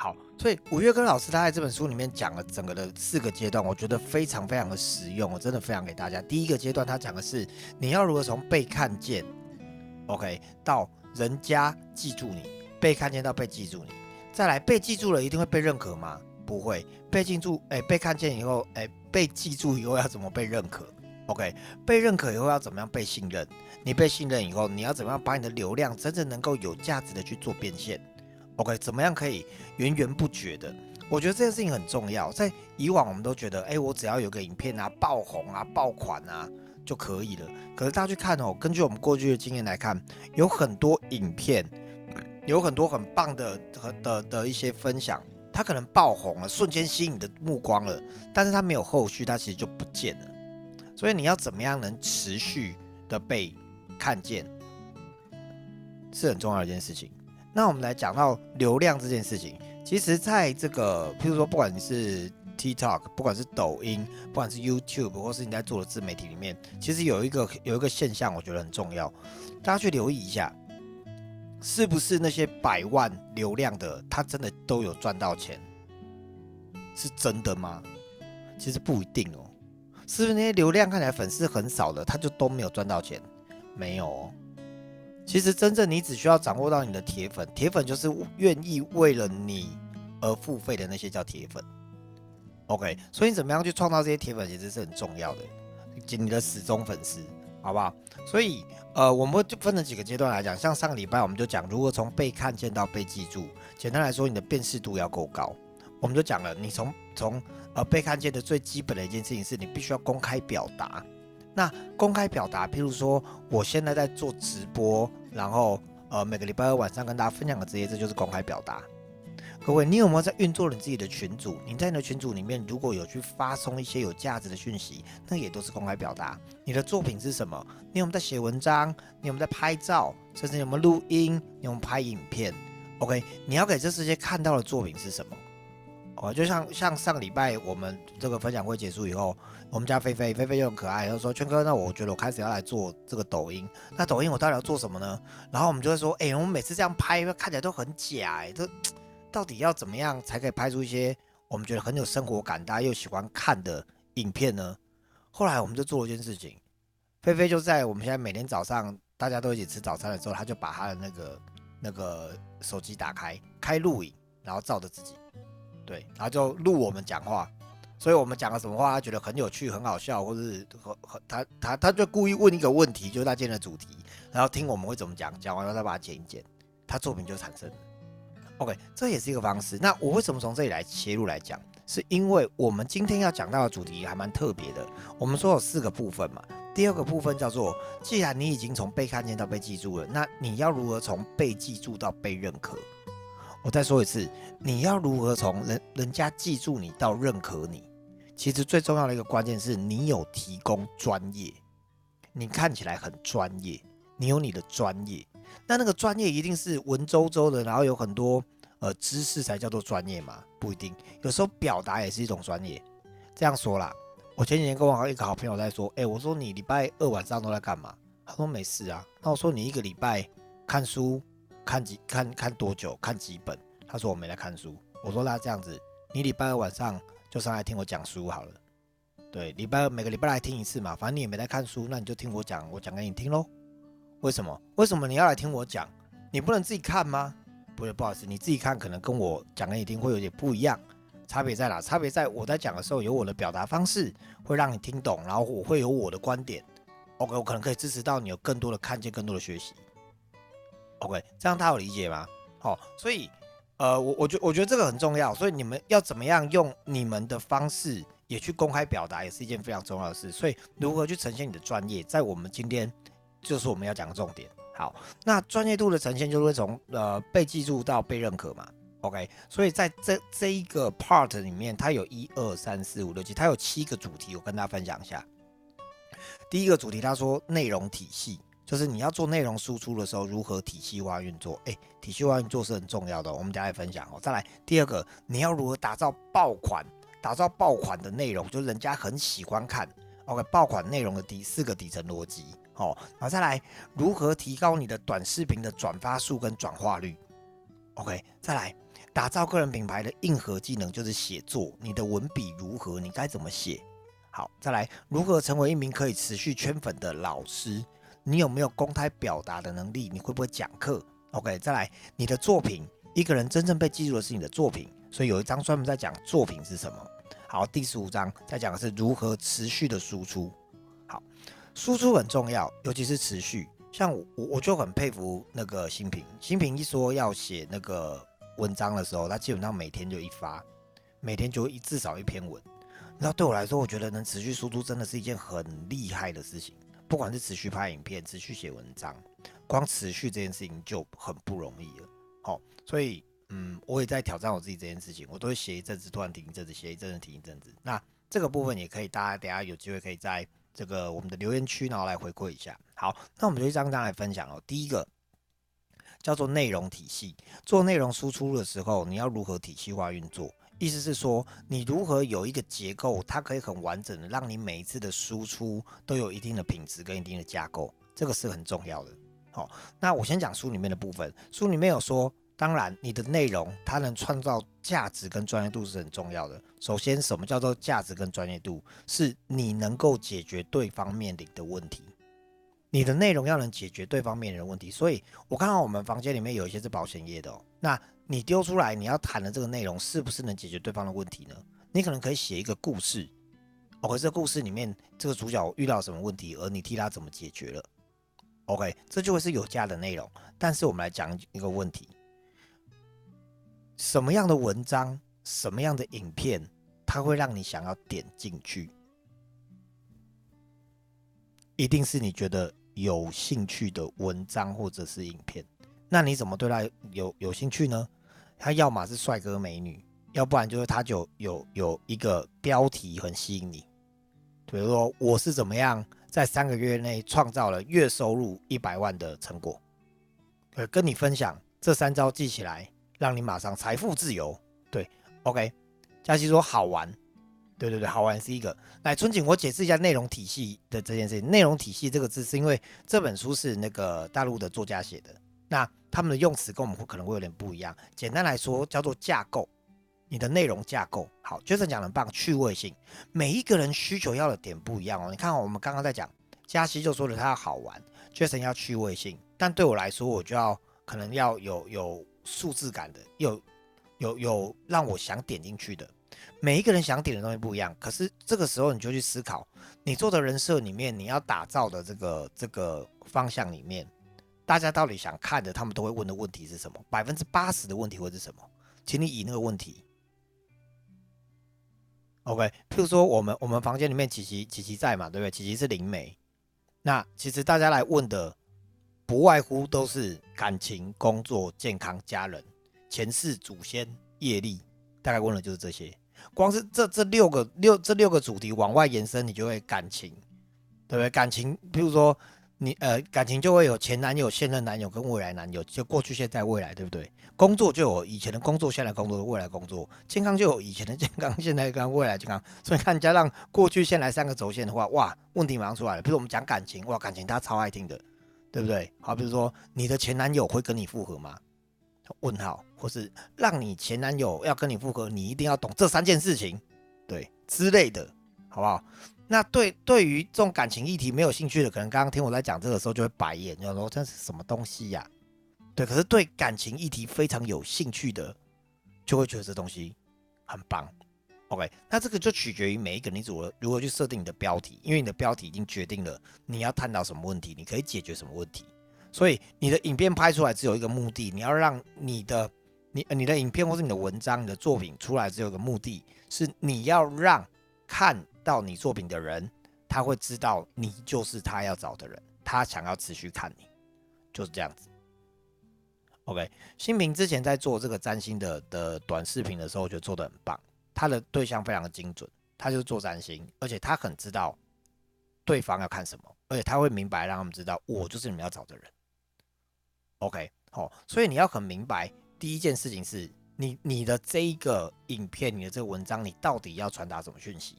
好，所以五月根老师他在这本书里面讲了整个的四个阶段，我觉得非常非常的实用，我真的分享给大家。第一个阶段他讲的是你要如何从被看见，OK，到人家记住你，被看见到被记住你，再来被记住了一定会被认可吗？不会，被记住，哎，被看见以后，哎，被记住以后要怎么被认可？OK，被认可以后要怎么样被信任？你被信任以后，你要怎么样把你的流量真正能够有价值的去做变现？OK，怎么样可以源源不绝的？我觉得这件事情很重要。在以往，我们都觉得，哎，我只要有个影片啊，爆红啊，爆款啊就可以了。可是大家去看哦，根据我们过去的经验来看，有很多影片，有很多很棒的和的的一些分享，它可能爆红了，瞬间吸引你的目光了，但是它没有后续，它其实就不见了。所以你要怎么样能持续的被看见，是很重要一件事情。那我们来讲到流量这件事情，其实在这个，譬如说，不管你是 TikTok，不管是抖音，不管是 YouTube，或是你在做的自媒体里面，其实有一个有一个现象，我觉得很重要，大家去留意一下，是不是那些百万流量的，他真的都有赚到钱？是真的吗？其实不一定哦。是不是那些流量看起来粉丝很少的，他就都没有赚到钱？没有。其实真正你只需要掌握到你的铁粉，铁粉就是愿意为了你而付费的那些叫铁粉。OK，所以你怎么样去创造这些铁粉，其实是很重要的，你的死忠粉丝，好不好？所以呃，我们就分了几个阶段来讲，像上个礼拜我们就讲如何从被看见到被记住。简单来说，你的辨识度要够高。我们就讲了，你从从呃被看见的最基本的一件事情是你必须要公开表达。那公开表达，譬如说，我现在在做直播，然后呃，每个礼拜二晚上跟大家分享的这些，这就是公开表达。各位，你有没有在运作你自己的群组？你在你的群组里面，如果有去发送一些有价值的讯息，那也都是公开表达。你的作品是什么？你有没有在写文章？你有没有在拍照？甚至有没有录音？你有没有拍影片？OK，你要给这世界看到的作品是什么？哦，就像像上个礼拜我们这个分享会结束以后，我们家菲菲菲菲就很可爱，她说：“圈哥，那我觉得我开始要来做这个抖音。那抖音我到底要做什么呢？”然后我们就会说：“哎，我们每次这样拍，看起来都很假，哎，这到底要怎么样才可以拍出一些我们觉得很有生活感、大家又喜欢看的影片呢？”后来我们就做了一件事情，菲菲就在我们现在每天早上大家都一起吃早餐的时候，他就把他的那个那个手机打开，开录影，然后照着自己。对，然后就录我们讲话，所以我们讲了什么话，他觉得很有趣、很好笑，或是很很他他他就故意问一个问题，就是他今天的主题，然后听我们会怎么讲，讲完了再把它剪一剪，他作品就产生了。OK，这也是一个方式。那我为什么从这里来切入来讲？是因为我们今天要讲到的主题还蛮特别的。我们说有四个部分嘛，第二个部分叫做，既然你已经从被看见到被记住了，那你要如何从被记住到被认可？我再说一次，你要如何从人人家记住你到认可你？其实最重要的一个关键是你有提供专业，你看起来很专业，你有你的专业。那那个专业一定是文绉绉的，然后有很多呃知识才叫做专业嘛？不一定，有时候表达也是一种专业。这样说啦，我前几天跟我一个好朋友在说，哎，我说你礼拜二晚上都在干嘛？他说没事啊。那我说你一个礼拜看书。看几看看多久？看几本？他说我没来看书。我说那这样子，你礼拜二晚上就上来听我讲书好了。对，礼拜二每个礼拜来听一次嘛，反正你也没在看书，那你就听我讲，我讲给你听喽。为什么？为什么你要来听我讲？你不能自己看吗？不是，不好意思，你自己看可能跟我讲给你听会有点不一样。差别在哪？差别在我在讲的时候有我的表达方式，会让你听懂，然后我会有我的观点。OK，我可能可以支持到你有更多的看见，更多的学习。OK，这样他有理解吗？好，所以，呃，我我觉我觉得这个很重要，所以你们要怎么样用你们的方式也去公开表达，也是一件非常重要的事。所以，如何去呈现你的专业，在我们今天就是我们要讲的重点。好，那专业度的呈现就会从呃被记住到被认可嘛。OK，所以在这这一个 part 里面，它有一二三四五六七，它有七个主题，我跟大家分享一下。第一个主题，他说内容体系。就是你要做内容输出的时候，如何体系化运作？诶，体系化运作是很重要的，我们等下来分享哦。再来第二个，你要如何打造爆款？打造爆款的内容，就是人家很喜欢看。OK，爆款内容的第四个底层逻辑，哦，然后再来如何提高你的短视频的转发数跟转化率？OK，再来打造个人品牌的硬核技能就是写作，你的文笔如何，你该怎么写？好，再来，如何成为一名可以持续圈粉的老师？你有没有公开表达的能力？你会不会讲课？OK，再来，你的作品，一个人真正被记住的是你的作品，所以有一章专门在讲作品是什么。好，第十五章在讲的是如何持续的输出。好，输出很重要，尤其是持续。像我，我就很佩服那个新平。新平一说要写那个文章的时候，他基本上每天就一发，每天就一至少一篇文。那对我来说，我觉得能持续输出真的是一件很厉害的事情。不管是持续拍影片、持续写文章，光持续这件事情就很不容易了。好，所以嗯，我也在挑战我自己这件事情。我都会写一阵子，突然停一阵子，写一阵子，停一阵子。那这个部分也可以，大家等下有机会可以在这个我们的留言区，然后来回馈一下。好，那我们就一张张来分享哦。第一个叫做内容体系，做内容输出的时候，你要如何体系化运作？意思是说，你如何有一个结构，它可以很完整的让你每一次的输出都有一定的品质跟一定的架构，这个是很重要的。好，那我先讲书里面的部分。书里面有说，当然你的内容它能创造价值跟专业度是很重要的。首先，什么叫做价值跟专业度？是你能够解决对方面临的问题。你的内容要能解决对方面临的问题。所以我看到我们房间里面有一些是保险业的哦，那。你丢出来，你要谈的这个内容是不是能解决对方的问题呢？你可能可以写一个故事，OK，这故事里面这个主角遇到什么问题，而你替他怎么解决了，OK，这就会是有价的内容。但是我们来讲一个问题：什么样的文章、什么样的影片，它会让你想要点进去？一定是你觉得有兴趣的文章或者是影片。那你怎么对他有有兴趣呢？他要么是帅哥美女，要不然就是他就有有一个标题很吸引你，比如说我是怎么样在三个月内创造了月收入一百万的成果，呃，跟你分享这三招记起来，让你马上财富自由。对，OK，佳琪说好玩，对对对，好玩是一个。来，春景，我解释一下内容体系的这件事情。内容体系这个字是因为这本书是那个大陆的作家写的，那。他们的用词跟我们可能会有点不一样。简单来说，叫做架构，你的内容架构。好，Jason 讲的很棒，趣味性。每一个人需求要的点不一样哦。你看，我们刚刚在讲，嘉熙就说了他要好玩，Jason 要趣味性。但对我来说，我就要可能要有有数字感的，有有有让我想点进去的。每一个人想点的东西不一样，可是这个时候你就去思考，你做的人设里面，你要打造的这个这个方向里面。大家到底想看的，他们都会问的问题是什么？百分之八十的问题会是什么？请你以那个问题，OK。譬如说，我们我们房间里面琪琪琪琪在嘛，对不对？琪琪是灵媒，那其实大家来问的，不外乎都是感情、工作、健康、家人、前世祖先、业力，大概问的就是这些。光是这这六个六这六个主题往外延伸，你就会感情，对不对？感情，譬如说。你呃感情就会有前男友、现任男友跟未来男友，就过去、现在、未来，对不对？工作就有以前的工作、现在工作、未来工作。健康就有以前的健康、现在跟未来健康。所以看加上过去、现在三个轴线的话，哇，问题马上出来了。比如我们讲感情，哇，感情他超爱听的，对不对？好，比如说你的前男友会跟你复合吗？问号，或是让你前男友要跟你复合，你一定要懂这三件事情，对之类的，好不好？那对对于这种感情议题没有兴趣的，可能刚刚听我在讲这个时候就会白眼，就说这是什么东西呀？对，可是对感情议题非常有兴趣的，就会觉得这东西很棒。OK，那这个就取决于每一个你如何如何去设定你的标题，因为你的标题已经决定了你要探讨什么问题，你可以解决什么问题。所以你的影片拍出来只有一个目的，你要让你的你你的影片或是你的文章、你的作品出来只有一个目的，是你要让看。到你作品的人，他会知道你就是他要找的人，他想要持续看你，就是这样子。OK，新平之前在做这个占星的的短视频的时候，我觉得做的很棒，他的对象非常的精准，他就是做占星，而且他很知道对方要看什么，而且他会明白让他们知道我就是你们要找的人。OK，好，所以你要很明白，第一件事情是你你的这一个影片，你的这个文章，你到底要传达什么讯息？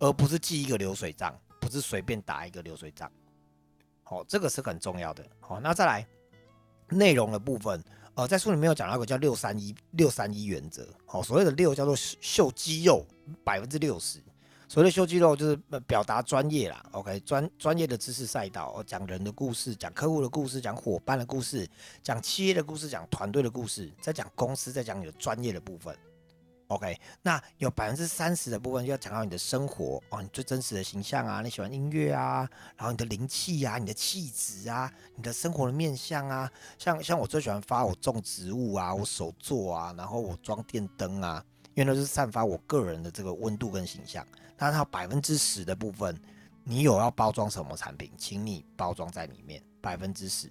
而不是记一个流水账，不是随便打一个流水账，好，这个是很重要的。好，那再来内容的部分，呃，在书里面有讲到一个叫六三一六三一原则，好，所谓的六叫做秀肌肉百分之六十，所谓的秀肌肉就是表达专业啦，OK，专专业的知识赛道，讲人的故事，讲客户的故事，讲伙伴的故事，讲企业的故事，讲团队的故事，再讲公司，再讲你的专业的部分。OK，那有百分之三十的部分就要讲到你的生活哦，你最真实的形象啊，你喜欢音乐啊，然后你的灵气啊，你的气质啊，你的生活的面相啊，像像我最喜欢发我种植物啊，我手作啊，然后我装电灯啊，因为那是散发我个人的这个温度跟形象。那它百分之十的部分，你有要包装什么产品，请你包装在里面，百分之十。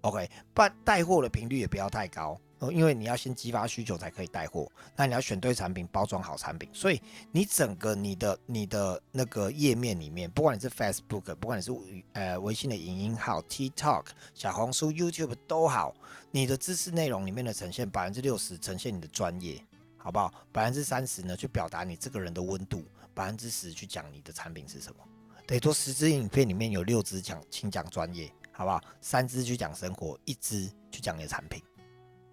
OK，办带货的频率也不要太高。哦因为你要先激发需求才可以带货，那你要选对产品，包装好产品，所以你整个你的你的那个页面里面，不管你是 Facebook，不管你是呃微信的影音号、TikTok、小红书、YouTube 都好，你的知识内容里面的呈现百分之六十呈现你的专业，好不好？百分之三十呢，去表达你这个人的温度，百分之十去讲你的产品是什么。等于说十支影片里面有六支讲，请讲专业，好不好？三支去讲生活，一支去讲你的产品。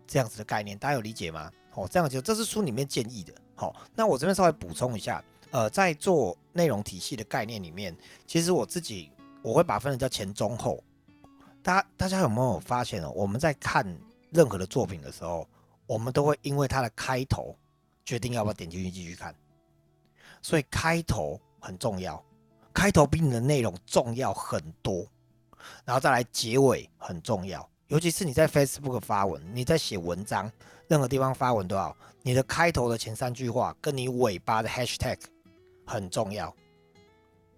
这样子的概念，大家有理解吗？哦，这样就这是书里面建议的。好，那我这边稍微补充一下，呃，在做内容体系的概念里面，其实我自己我会把分成叫前中后。大家大家有没有发现哦？我们在看任何的作品的时候，我们都会因为它的开头决定要不要点进去继续看。所以开头很重要，开头比你的内容重要很多，然后再来结尾很重要。尤其是你在 Facebook 发文，你在写文章，任何地方发文都好，你的开头的前三句话跟你尾巴的 Hashtag 很重要。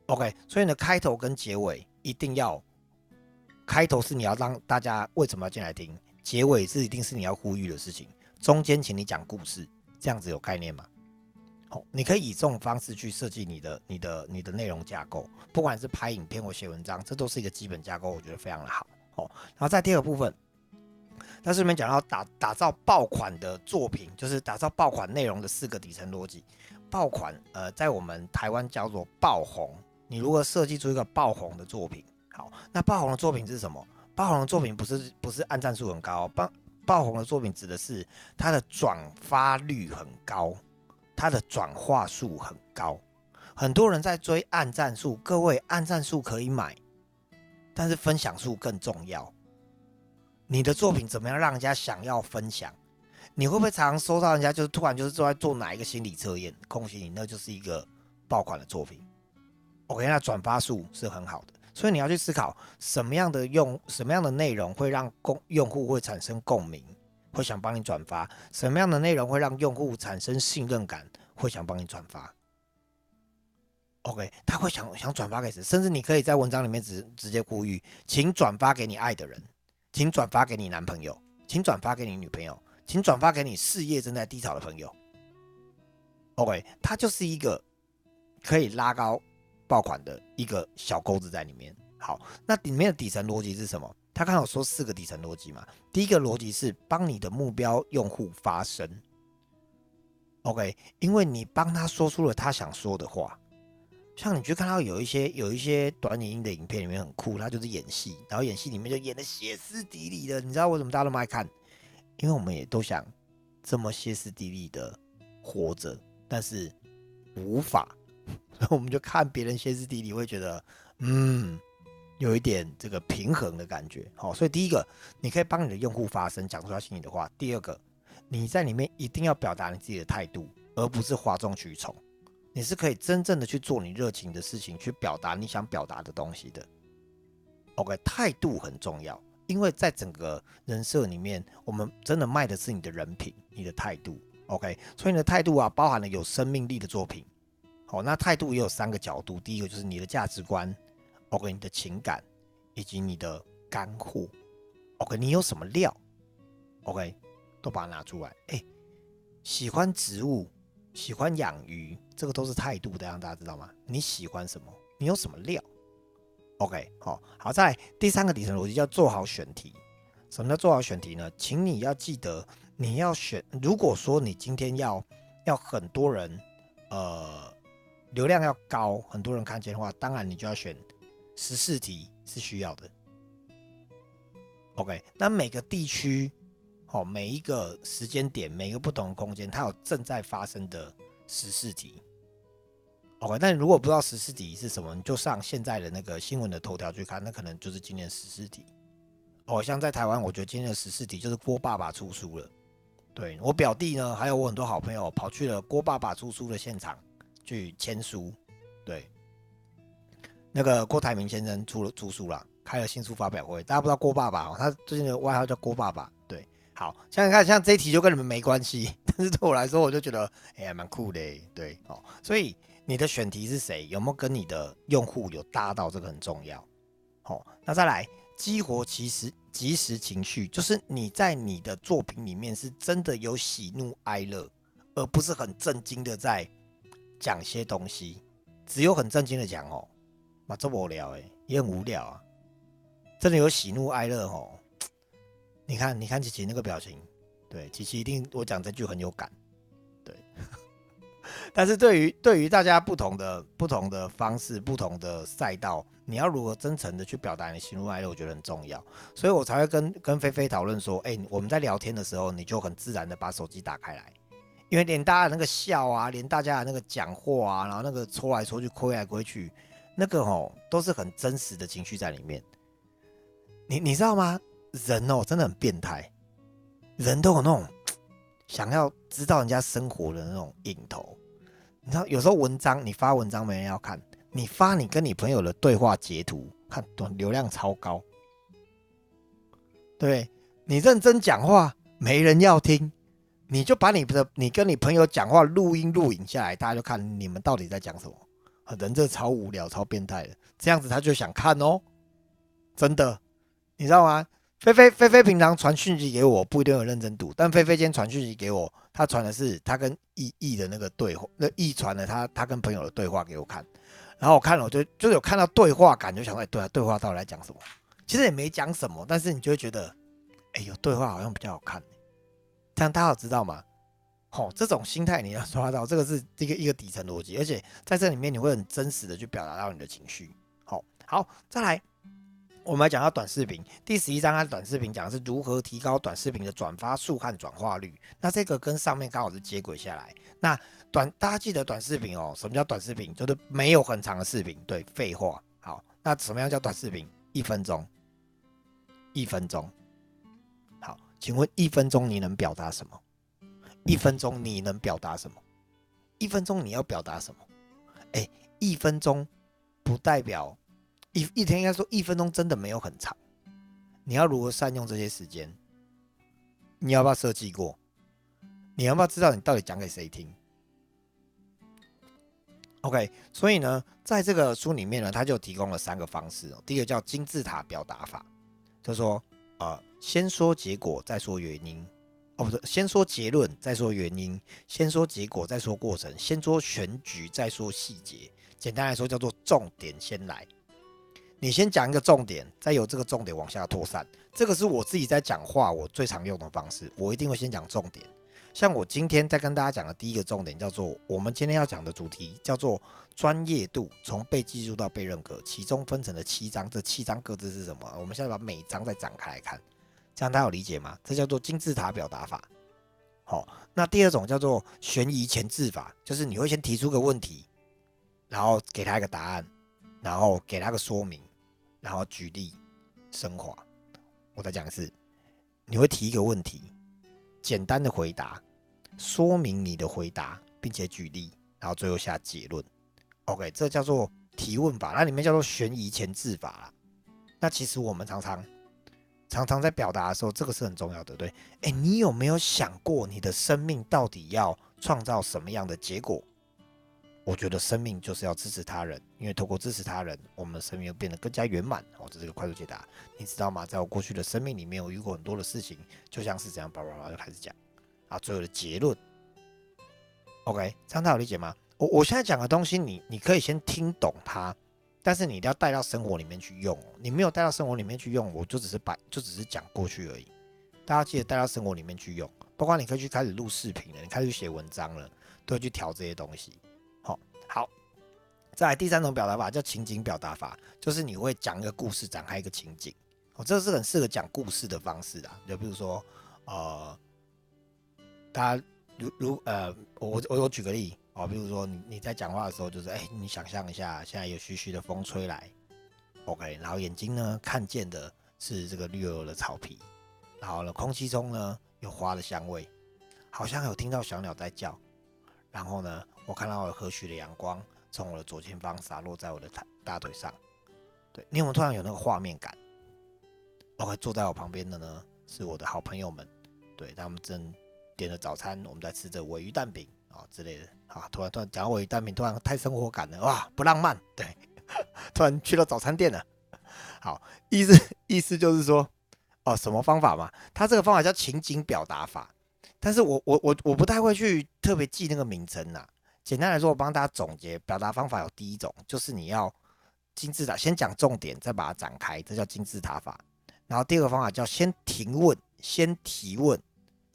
OK，所以你的开头跟结尾一定要，开头是你要让大家为什么要进来听，结尾是一定是你要呼吁的事情，中间请你讲故事，这样子有概念吗？好，你可以以这种方式去设计你的、你的、你的内容架构，不管是拍影片或写文章，这都是一个基本架构，我觉得非常的好。哦，然后在第二部分，它是里面讲到打打造爆款的作品，就是打造爆款内容的四个底层逻辑。爆款，呃，在我们台湾叫做爆红。你如何设计出一个爆红的作品？好，那爆红的作品是什么？爆红的作品不是不是按赞数很高，爆爆红的作品指的是它的转发率很高，它的转化数很高。很多人在追按赞数，各位按赞数可以买。但是分享数更重要。你的作品怎么样让人家想要分享？你会不会常常收到人家就是突然就是坐在做哪一个心理测验？恭喜你，那就是一个爆款的作品。OK，那转发数是很好的，所以你要去思考什么样的用什么样的内容会让共用户会产生共鸣，会想帮你转发；什么样的内容会让用户产生信任感，会想帮你转发。OK，他会想想转发给谁，甚至你可以在文章里面直直接呼吁，请转发给你爱的人，请转发给你男朋友，请转发给你女朋友，请转发给你事业正在低潮的朋友。OK，它就是一个可以拉高爆款的一个小钩子在里面。好，那里面的底层逻辑是什么？他刚好说四个底层逻辑嘛。第一个逻辑是帮你的目标用户发声。OK，因为你帮他说出了他想说的话。像你去看到有一些有一些短影音的影片里面很酷，他就是演戏，然后演戏里面就演的歇斯底里的，你知道为什么大家那么爱看？因为我们也都想这么歇斯底里的活着，但是无法，所以我们就看别人歇斯底里，会觉得嗯，有一点这个平衡的感觉。好，所以第一个，你可以帮你的用户发声，讲出他心里的话；第二个，你在里面一定要表达你自己的态度，而不是哗众取宠。你是可以真正的去做你热情的事情，去表达你想表达的东西的。OK，态度很重要，因为在整个人设里面，我们真的卖的是你的人品，你的态度。OK，所以你的态度啊，包含了有生命力的作品。好，那态度也有三个角度，第一个就是你的价值观，OK，你的情感，以及你的干货。OK，你有什么料？OK，都把它拿出来。哎，喜欢植物。喜欢养鱼，这个都是态度的，让大家知道吗？你喜欢什么？你有什么料？OK，好，好在第三个底层逻辑叫做好选题。什么叫做好选题呢？请你要记得，你要选。如果说你今天要要很多人，呃，流量要高，很多人看见的话，当然你就要选十四题是需要的。OK，那每个地区。哦，每一个时间点，每一个不同的空间，它有正在发生的时事题。OK，但如果不知道时事题是什么，你就上现在的那个新闻的头条去看，那可能就是今年时事题。哦，像在台湾，我觉得今天的时事题就是郭爸爸出书了。对我表弟呢，还有我很多好朋友跑去了郭爸爸出书的现场去签书。对，那个郭台铭先生出了出书了，开了新书发表会。大家不知道郭爸爸哦，他最近的外号叫郭爸爸。好，像你看，像这一题就跟你们没关系，但是对我来说，我就觉得哎，蛮酷的。对，哦，所以你的选题是谁？有没有跟你的用户有搭到？这个很重要。好，那再来。激活其实即时情绪，就是你在你的作品里面是真的有喜怒哀乐，而不是很震惊的在讲些东西。只有很震惊的讲哦，那这么无聊哎，也很无聊啊。真的有喜怒哀乐哦，你看，你看琪琪那个表情，对，琪琪一定我讲这句很有感，对。但是对于对于大家不同的不同的方式、不同的赛道。你要如何真诚的去表达你的喜怒哀乐，我觉得很重要，所以我才会跟跟菲菲讨论说，哎，我们在聊天的时候，你就很自然的把手机打开来，因为连大家那个笑啊，连大家的那个讲话啊，然后那个戳来戳去、挥来挥去，那个哦都是很真实的情绪在里面。你你知道吗？人哦真的很变态，人都有那种想要知道人家生活的那种瘾头。你知道有时候文章你发文章没人要看。你发你跟你朋友的对话截图，看短流量超高，对你认真讲话没人要听，你就把你的你跟你朋友讲话录音录影下来，大家就看你们到底在讲什么。人这超无聊超变态的，这样子他就想看哦，真的，你知道吗？菲菲菲菲平常传讯息给我不一定有认真读，但菲菲今天传讯息给我，他传的是他跟易易的那个对话，那易传了他他跟朋友的对话给我看。然后我看了，我就就有看到对话感，就想哎，对啊，对话到底在讲什么？其实也没讲什么，但是你就会觉得，哎，有对话好像比较好看。这样大家有知道吗？好，这种心态你要抓到，这个是一个一个底层逻辑，而且在这里面你会很真实的去表达到你的情绪。好，好，再来，我们来讲到短视频第十一章，它短视频讲的是如何提高短视频的转发数和转化率。那这个跟上面刚好是接轨下来。那短，大家记得短视频哦？什么叫短视频？就是没有很长的视频。对，废话。好，那什么样叫短视频？一分钟，一分钟。好，请问一分钟你能表达什么？一分钟你能表达什么？一分钟你要表达什么？哎，一分钟不代表一一天，应该说一分钟真的没有很长。你要如何善用这些时间？你要不要设计过？你要不要知道你到底讲给谁听？OK，所以呢，在这个书里面呢，他就提供了三个方式。第一个叫金字塔表达法，就说，呃，先说结果，再说原因。哦，不是，先说结论，再说原因；先说结果，再说过程；先说全局，再说细节。简单来说，叫做重点先来。你先讲一个重点，再由这个重点往下扩散。这个是我自己在讲话我最常用的方式。我一定会先讲重点。像我今天在跟大家讲的第一个重点，叫做我们今天要讲的主题叫做专业度，从被记住到被认可，其中分成了七章，这七章各自是什么？我们现在把每章再展开来看，这样大家有理解吗？这叫做金字塔表达法。好，那第二种叫做悬疑前置法，就是你会先提出个问题，然后给他一个答案，然后给他个说明，然后举例升华。我再讲的是，你会提一个问题。简单的回答，说明你的回答，并且举例，然后最后下结论。OK，这叫做提问法，那里面叫做悬疑前置法啦。那其实我们常常常常在表达的时候，这个是很重要的，对？哎，你有没有想过，你的生命到底要创造什么样的结果？我觉得生命就是要支持他人，因为透过支持他人，我们的生命又变得更加圆满。哦，这是个快速解答，你知道吗？在我过去的生命里面，我遇过很多的事情，就像是这样，叭叭叭就开始讲，啊，最后的结论。OK，这样大家有理解吗？我我现在讲的东西，你你可以先听懂它，但是你一定要带到生活里面去用。你没有带到生活里面去用，我就只是把就只是讲过去而已。大家记得带到生活里面去用，包括你可以去开始录视频了，你开始写文章了，都要去调这些东西。好，再来第三种表达法叫情景表达法，就是你会讲一个故事，展开一个情景。哦，这是很适合讲故事的方式啊。就比如说，呃，大家如如呃，我我我举个例哦，比如说你你在讲话的时候，就是哎，你想象一下，现在有徐徐的风吹来，OK，然后眼睛呢看见的是这个绿油油的草皮，然后呢，空气中呢有花的香味，好像有听到小鸟在叫，然后呢，我看到了和煦的阳光从我的左前方洒落在我的大大腿上，对你有没有突然有那个画面感？OK，坐在我旁边的呢？是我的好朋友们，对他们正点了早餐，我们在吃着尾鱼蛋饼啊之类的啊。突然突然讲到尾鱼蛋饼，突然太生活感了哇，不浪漫。对，突然去到早餐店了。好，意思意思就是说，哦，什么方法嘛？他这个方法叫情景表达法，但是我我我我不太会去特别记那个名称呐。简单来说，我帮大家总结表达方法有第一种，就是你要金字塔，先讲重点，再把它展开，这叫金字塔法。然后第二个方法叫先提问，先提问，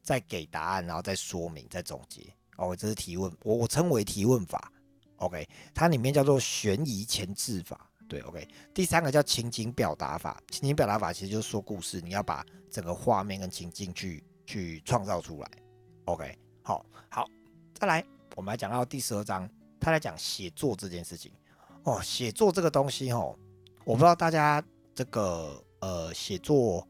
再给答案，然后再说明，再总结。哦，这是提问，我我称为提问法。OK，它里面叫做悬疑前置法。对，OK。第三个叫情景表达法，情景表达法其实就是说故事，你要把整个画面跟情境去去创造出来。OK，好，好，再来，我们来讲到第十二章，他来讲写作这件事情。哦，写作这个东西，哦，我不知道大家这个。呃，写作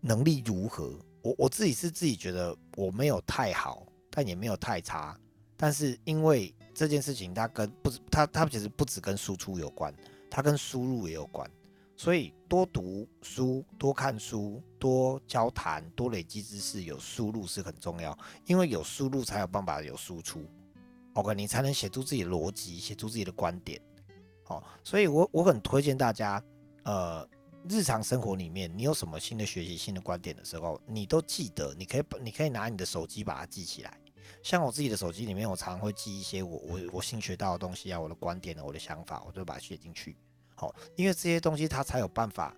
能力如何？我我自己是自己觉得我没有太好，但也没有太差。但是因为这件事情，它跟不，它它其实不只跟输出有关，它跟输入也有关。所以多读书、多看书、多交谈、多累积知识，有输入是很重要。因为有输入才有办法有输出。OK，你才能写出自己的逻辑，写出自己的观点。好，所以我我很推荐大家，呃。日常生活里面，你有什么新的学习、新的观点的时候，你都记得，你可以，你可以拿你的手机把它记起来。像我自己的手机里面，我常常会记一些我我我新学到的东西啊，我的观点呢，我的想法，我就把它写进去。好，因为这些东西它才有办法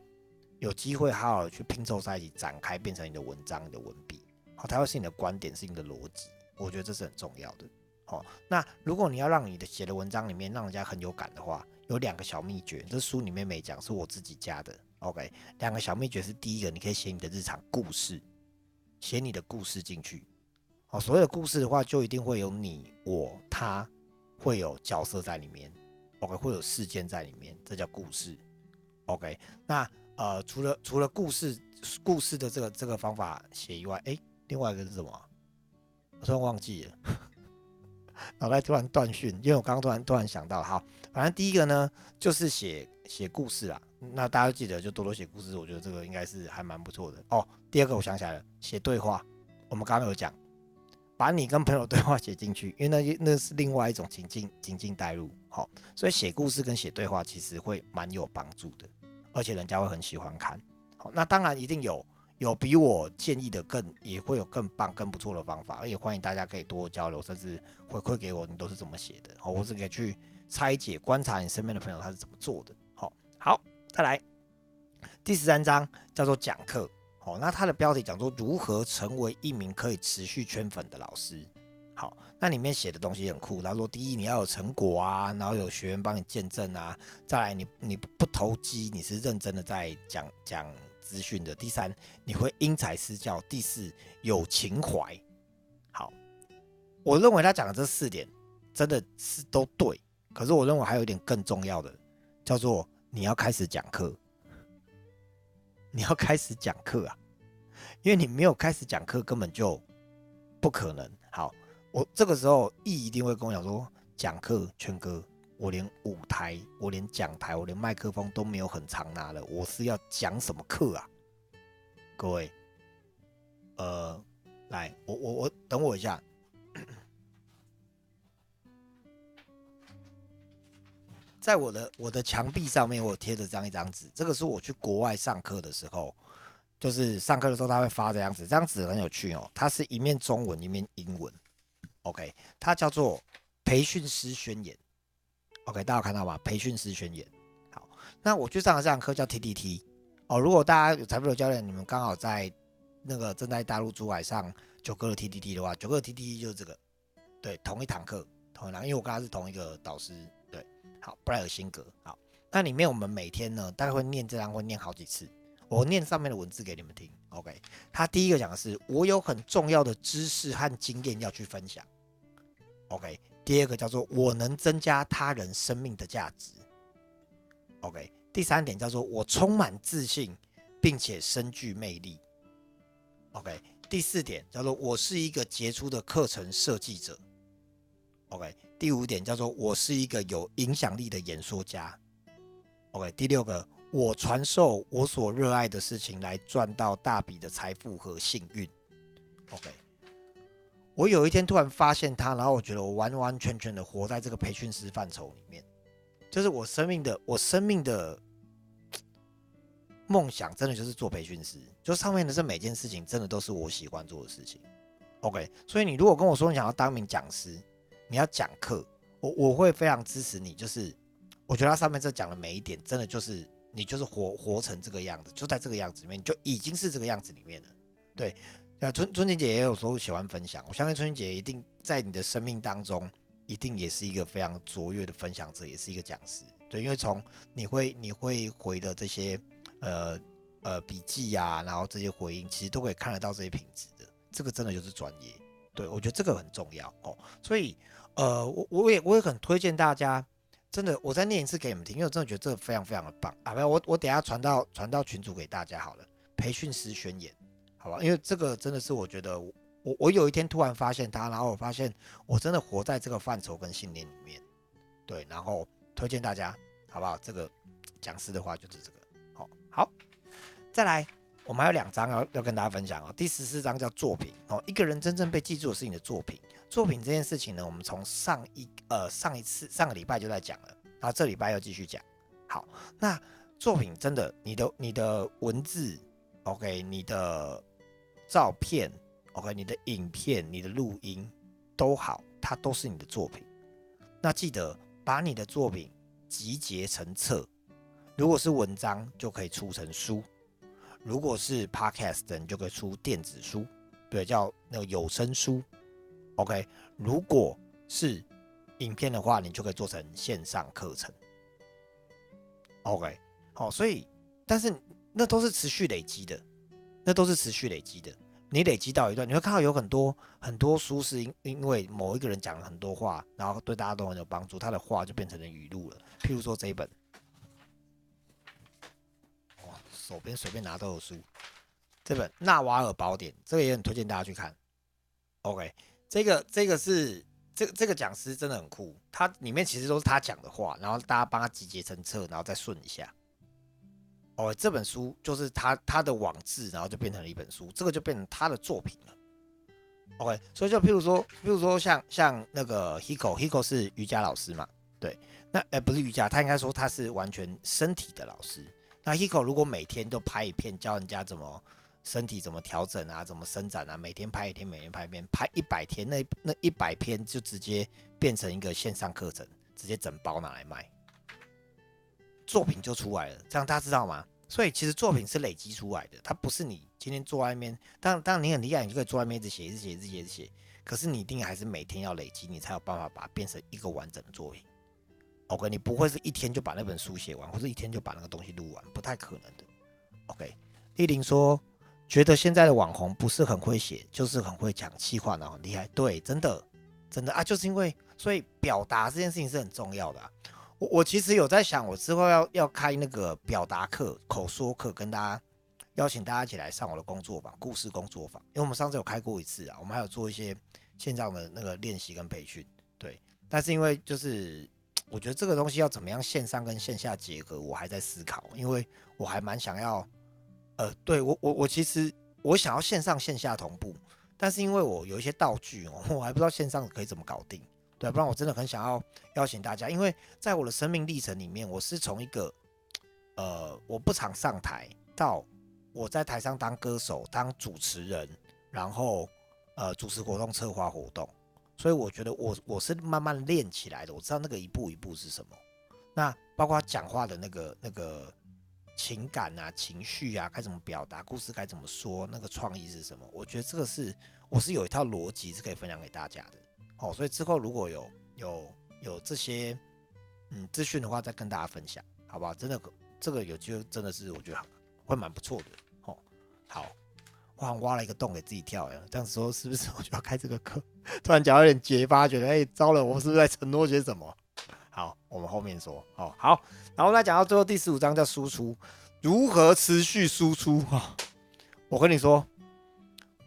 有机会好好去拼凑在一起，展开变成你的文章、你的文笔。好，它会是你的观点，是你的逻辑。我觉得这是很重要的。好，那如果你要让你的写的文章里面让人家很有感的话，有两个小秘诀，这书里面没讲，是我自己加的。OK，两个小秘诀是：第一个，你可以写你的日常故事，写你的故事进去。哦，所有故事的话，就一定会有你、我、他，会有角色在里面。OK，会有事件在里面，这叫故事。OK，那呃，除了除了故事故事的这个这个方法写以外，哎，另外一个是什么？我突然忘记了，脑袋突然断讯，因为我刚刚突然突然想到，好，反正第一个呢，就是写写故事啊。那大家记得就多多写故事，我觉得这个应该是还蛮不错的哦。第二个我想起来了，写对话，我们刚刚有讲，把你跟朋友对话写进去，因为那那是另外一种情境情境带入，好，所以写故事跟写对话其实会蛮有帮助的，而且人家会很喜欢看。好，那当然一定有有比我建议的更也会有更棒更不错的方法，而且欢迎大家可以多交流，甚至回馈给我你都是怎么写的，好，我是可以去拆解观察你身边的朋友他是怎么做的，好，好。再来，第十三章叫做讲课。好，那它的标题讲说如何成为一名可以持续圈粉的老师。好，那里面写的东西很酷。他说，第一，你要有成果啊，然后有学员帮你见证啊。再来，你你不投机，你是认真的在讲讲资讯的。第三，你会因材施教。第四，有情怀。好，我认为他讲的这四点真的是都对。可是我认为还有一点更重要的，叫做。你要开始讲课，你要开始讲课啊！因为你没有开始讲课，根本就不可能。好，我这个时候易一定会跟我讲说，讲课，圈哥，我连舞台，我连讲台，我连麦克风都没有很长拿了，我是要讲什么课啊？各位，呃，来，我我我，等我一下。在我的我的墙壁上面，我贴着这样一张纸。这个是我去国外上课的时候，就是上课的时候他会发这样子。这张纸很有趣哦，它是一面中文一面英文。OK，它叫做培训师宣言。OK，大家看到吗？培训师宣言。好，那我去上的这堂课叫 TDT。哦，如果大家有财富流教练，你们刚好在那个正在大陆珠海上九哥的 TDT 的话，九哥的 TDT 就是这个。对，同一堂课，同一堂，因为我跟他是同一个导师。对好，布莱尔辛格。好，那里面我们每天呢，大概会念这章，会念好几次。我念上面的文字给你们听。OK，他第一个讲的是我有很重要的知识和经验要去分享。OK，第二个叫做我能增加他人生命的价值。OK，第三点叫做我充满自信，并且深具魅力。OK，第四点叫做我是一个杰出的课程设计者。OK，第五点叫做我是一个有影响力的演说家。OK，第六个。我传授我所热爱的事情来赚到大笔的财富和幸运。OK，我有一天突然发现他，然后我觉得我完完全全的活在这个培训师范畴里面，就是我生命的我生命的梦想，真的就是做培训师。就上面的这每件事情，真的都是我喜欢做的事情。OK，所以你如果跟我说你想要当名讲师，你要讲课，我我会非常支持你。就是我觉得他上面这讲的每一点，真的就是。你就是活活成这个样子，就在这个样子里面，你就已经是这个样子里面了。对，那春春晴姐也有时候喜欢分享，我相信春晴姐一定在你的生命当中，一定也是一个非常卓越的分享者，也是一个讲师。对，因为从你会你会回的这些呃呃笔记呀，然后这些回应，其实都可以看得到这些品质的。这个真的就是专业。对我觉得这个很重要哦。所以呃，我我也我也很推荐大家。真的，我再念一次给你们听，因为我真的觉得这个非常非常的棒啊！没有，我我等下传到传到群组给大家好了。培训师宣言，好吧？因为这个真的是我觉得，我我有一天突然发现它，然后我发现我真的活在这个范畴跟信念里面，对，然后推荐大家，好不好？这个讲师的话就是这个，好，好，再来，我们还有两章要要跟大家分享哦。第十四章叫作品哦，一个人真正被记住的是你的作品。作品这件事情呢，我们从上一呃上一次上个礼拜就在讲了，然后这礼拜要继续讲。好，那作品真的，你的你的文字，OK，你的照片，OK，你的影片、你的录音都好，它都是你的作品。那记得把你的作品集结成册，如果是文章就可以出成书，如果是 Podcast，你就可以出电子书，对，叫那个有声书。OK，如果是影片的话，你就可以做成线上课程。OK，好，所以但是那都是持续累积的，那都是持续累积的。你累积到一段，你会看到有很多很多书是因因为某一个人讲了很多话，然后对大家都很有帮助，他的话就变成了语录了。譬如说这一本，哇，手边随便拿都有书，这本《纳瓦尔宝典》，这个也很推荐大家去看。OK。这个这个是这这个讲师真的很酷，他里面其实都是他讲的话，然后大家帮他集结成册，然后再顺一下。哦，这本书就是他他的网志，然后就变成了一本书，这个就变成他的作品了。OK，所以就譬如说，譬如说像像那个 Hiko，Hiko 是瑜伽老师嘛？对，那呃不是瑜伽，他应该说他是完全身体的老师。那 Hiko 如果每天都拍一片教人家怎么。身体怎么调整啊？怎么伸展啊？每天拍一天，每天拍一篇，拍一百天，那那一百篇就直接变成一个线上课程，直接整包拿来卖，作品就出来了。这样大家知道吗？所以其实作品是累积出来的，它不是你今天坐外面，当当然你很厉害，你就可以坐外面一直写，一直写，一直写，一直写。可是你一定还是每天要累积，你才有办法把它变成一个完整的作品。OK，你不会是一天就把那本书写完，或者一天就把那个东西录完，不太可能的。OK，丽玲说。觉得现在的网红不是很会写，就是很会讲气话，然后很厉害。对，真的，真的啊，就是因为所以表达这件事情是很重要的。我我其实有在想，我之后要要开那个表达课、口说课，跟大家邀请大家一起来上我的工作坊、故事工作坊。因为我们上次有开过一次啊，我们还有做一些线上的那个练习跟培训。对，但是因为就是我觉得这个东西要怎么样线上跟线下结合，我还在思考，因为我还蛮想要。呃，对我我我其实我想要线上线下同步，但是因为我有一些道具哦，我还不知道线上可以怎么搞定，对，不然我真的很想要邀请大家，因为在我的生命历程里面，我是从一个呃我不常上台，到我在台上当歌手、当主持人，然后呃主持活动、策划活动，所以我觉得我我是慢慢练起来的，我知道那个一步一步是什么，那包括讲话的那个那个。情感啊，情绪啊，该怎么表达？故事该怎么说？那个创意是什么？我觉得这个是我是有一套逻辑是可以分享给大家的。哦，所以之后如果有有有这些嗯资讯的话，再跟大家分享，好不好？真的，这个有机会真的是我觉得会蛮不错的哦。好，我好挖了一个洞给自己跳呀，这样子说是不是我就要开这个课？突然讲有点结巴，觉得哎，糟了，我是不是在承诺些什么？好，我们后面说哦。好，然后再讲到最后第十五章叫输出，如何持续输出哈？我跟你说。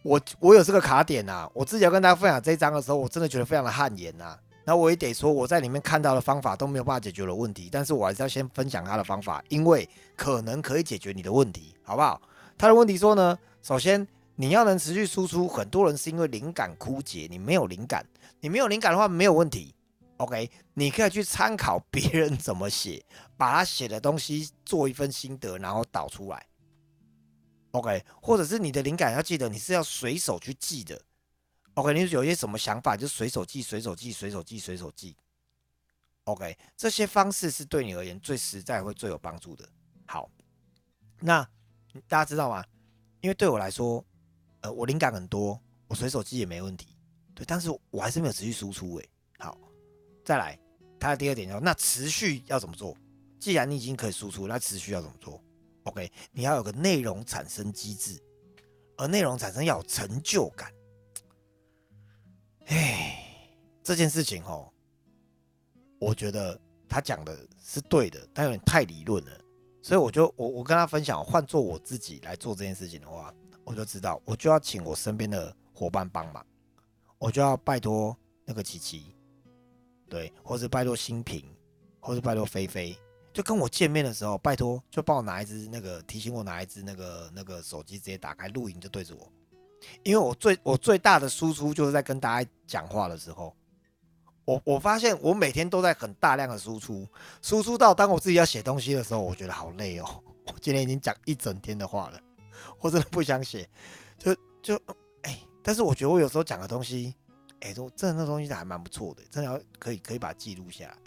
我我有这个卡点呐，我自己要跟大家分享这一章的时候，我真的觉得非常的汗颜呐。那我也得说，我在里面看到的方法都没有办法解决的问题，但是我还是要先分享他的方法，因为可能可以解决你的问题，好不好？他的问题说呢，首先你要能持续输出，很多人是因为灵感枯竭，你没有灵感，你没有灵感的话没有问题，OK，你可以去参考别人怎么写，把他写的东西做一份心得，然后导出来。OK，或者是你的灵感要记得，你是要随手去记的。OK，你有一些什么想法，就随手记、随手记、随手记、随手记。OK，这些方式是对你而言最实在、会最有帮助的。好，那大家知道吗？因为对我来说，呃，我灵感很多，我随手记也没问题。对，但是我还是没有持续输出。诶，好，再来，他的第二点叫那持续要怎么做？既然你已经可以输出，那持续要怎么做？OK，你要有个内容产生机制，而内容产生要有成就感。哎，这件事情哦，我觉得他讲的是对的，但有点太理论了。所以我就我我跟他分享，换做我自己来做这件事情的话，我就知道我就要请我身边的伙伴帮忙，我就要拜托那个琪琪，对，或者拜托新平，或者拜托菲菲。就跟我见面的时候，拜托就帮我拿一支那个提醒我拿一支那个那个手机，直接打开录影就对着我，因为我最我最大的输出就是在跟大家讲话的时候，我我发现我每天都在很大量的输出，输出到当我自己要写东西的时候，我觉得好累哦，我今天已经讲一整天的话了，我真的不想写，就就哎，但是我觉得我有时候讲的东西，哎，都真的那东西还蛮不错的，真的要可以可以把它记录下来。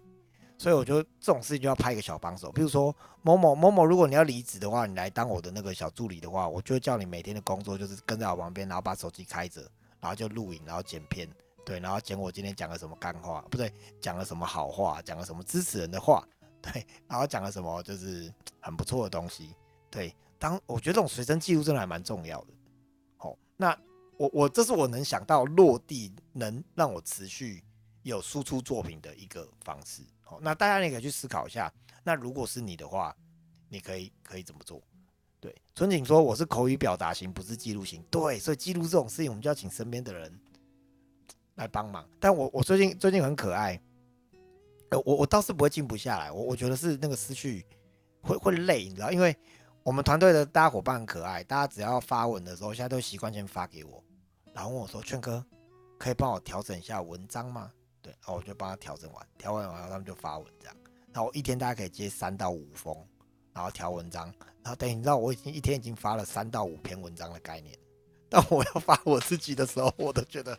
所以我觉得这种事情就要派一个小帮手，比如说某某某某，如果你要离职的话，你来当我的那个小助理的话，我就叫你每天的工作就是跟在我旁边，然后把手机开着，然后就录影，然后剪片，对，然后剪我今天讲了什么干话，不对，讲了什么好话，讲了什么支持人的话，对，然后讲了什么就是很不错的东西，对。当我觉得这种随身记录真的还蛮重要的。好，那我我这是我能想到落地能让我持续有输出作品的一个方式。好，那大家也可以去思考一下。那如果是你的话，你可以可以怎么做？对，春景说我是口语表达型，不是记录型。对，所以记录这种事情，我们就要请身边的人来帮忙。但我我最近最近很可爱，呃，我我倒是不会静不下来。我我觉得是那个思绪会会累，你知道？因为我们团队的大家伙伴很可爱，大家只要发文的时候，现在都习惯先发给我，然后问我说：“劝哥，可以帮我调整一下文章吗？”对，然后我就帮他调整完，调完完后他们就发文这样。然后我一天大概可以接三到五封，然后调文章。然后等你知道我已经一天已经发了三到五篇文章的概念。当我要发我自己的时候，我都觉得，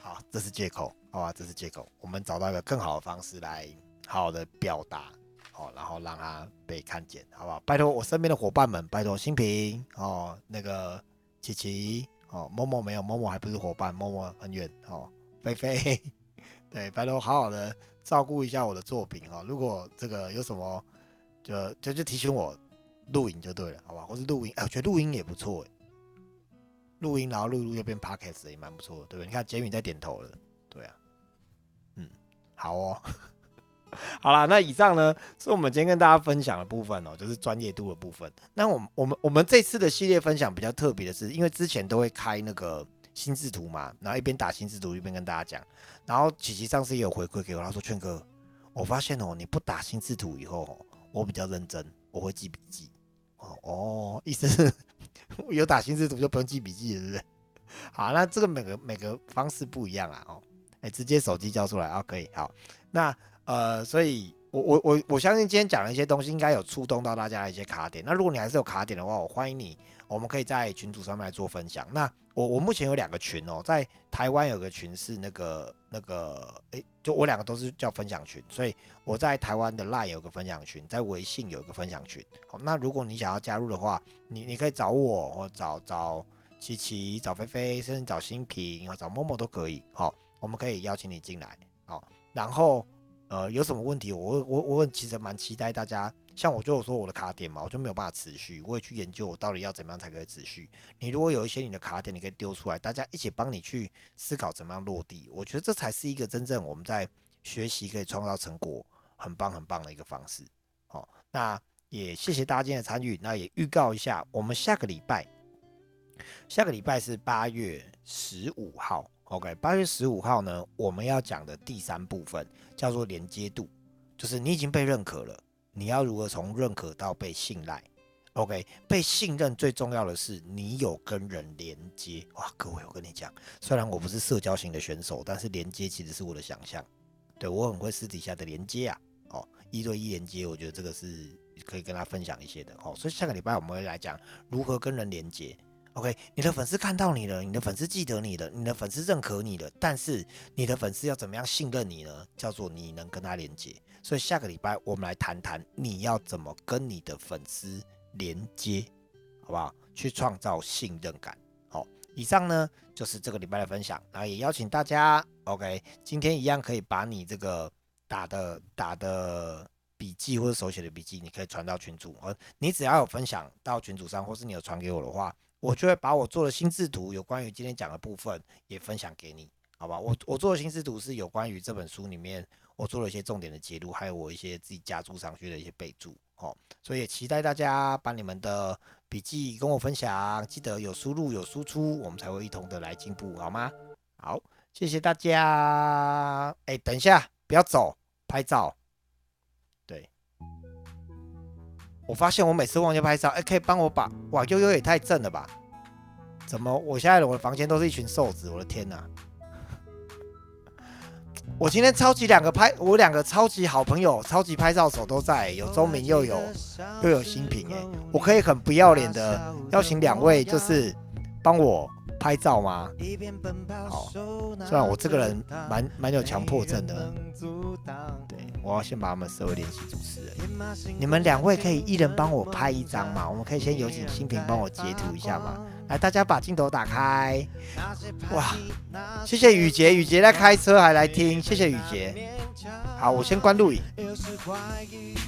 好，这是借口，好吧，这是借口。我们找到一个更好的方式来好好的表达，好，然后让它被看见，好不好？拜托我身边的伙伴们，拜托新平哦，那个琪琪哦，某某没有，某某还不是伙伴，某某很远哦，菲菲。对，拜托好好的照顾一下我的作品哈。如果这个有什么，就就就提醒我录影就对了，好吧？或是录音，哎，我觉得录音也不错。录音然后录录又变 podcast 也蛮不错的，对不对？你看杰米在点头了，对啊，嗯，好哦。好啦，那以上呢是我们今天跟大家分享的部分哦，就是专业度的部分。那我们我们我们这次的系列分享比较特别的是，因为之前都会开那个。心智图嘛，然后一边打心智图一边跟大家讲，然后琪琪上次也有回馈给我，他说：“劝哥，我发现哦，你不打心智图以后，我比较认真，我会记笔记。”哦哦，意思是 有打心智图就不用记笔记了，是不是？好，那这个每个每个方式不一样啊，哦，哎，直接手机交出来啊，可以。好，那呃，所以我我我我相信今天讲的一些东西应该有触动到大家的一些卡点。那如果你还是有卡点的话，我欢迎你。我们可以在群组上面来做分享。那我我目前有两个群哦，在台湾有个群是那个那个，诶，就我两个都是叫分享群，所以我在台湾的 LINE 有个分享群，在微信有一个分享群。好，那如果你想要加入的话，你你可以找我，或找找琪琪，找菲菲，甚至找新平，或找默默都可以。好，我们可以邀请你进来。好，然后呃，有什么问题，我我我其实蛮期待大家。像我就有说我的卡点嘛，我就没有办法持续，我也去研究我到底要怎么样才可以持续。你如果有一些你的卡点，你可以丢出来，大家一起帮你去思考怎么样落地。我觉得这才是一个真正我们在学习可以创造成果很棒很棒的一个方式。好，那也谢谢大家今天的参与，那也预告一下，我们下个礼拜，下个礼拜是八月十五号。OK，八月十五号呢，我们要讲的第三部分叫做连接度，就是你已经被认可了，你要如何从认可到被信赖？OK，被信任最重要的是你有跟人连接。哇，各位，我跟你讲，虽然我不是社交型的选手，但是连接其实是我的想象。对我很会私底下的连接啊，哦，一对一连接，我觉得这个是可以跟他分享一些的哦。所以下个礼拜我们会来讲如何跟人连接。OK，你的粉丝看到你了，你的粉丝记得你了，你的粉丝认可你了，但是你的粉丝要怎么样信任你呢？叫做你能跟他连接。所以下个礼拜我们来谈谈你要怎么跟你的粉丝连接，好不好？去创造信任感。好，以上呢就是这个礼拜的分享，然后也邀请大家，OK，今天一样可以把你这个打的打的笔记或者手写的笔记，你可以传到群组，而你只要有分享到群组上，或是你有传给我的话。我就会把我做的心智图，有关于今天讲的部分也分享给你，好吧？我我做的心智图是有关于这本书里面我做了一些重点的揭露，还有我一些自己加注上去的一些备注，哦，所以也期待大家把你们的笔记跟我分享，记得有输入有输出，我们才会一同的来进步，好吗？好，谢谢大家。哎，等一下，不要走，拍照。我发现我每次忘记拍照，哎，可以帮我把哇悠悠也太正了吧？怎么我现在我的房间都是一群瘦子？我的天哪！我今天超级两个拍，我两个超级好朋友，超级拍照手都在，有周明又有又有新平，哎，我可以很不要脸的邀请两位，就是帮我拍照吗？好，虽然我这个人蛮蛮有强迫症的。对，我要先把他们设为联系主持人。你们两位可以一人帮我拍一张吗？我们可以先有请新平帮我截图一下吗？来，大家把镜头打开。哇，谢谢雨杰，雨杰在开车还来听，谢谢雨杰。好，我先关录影。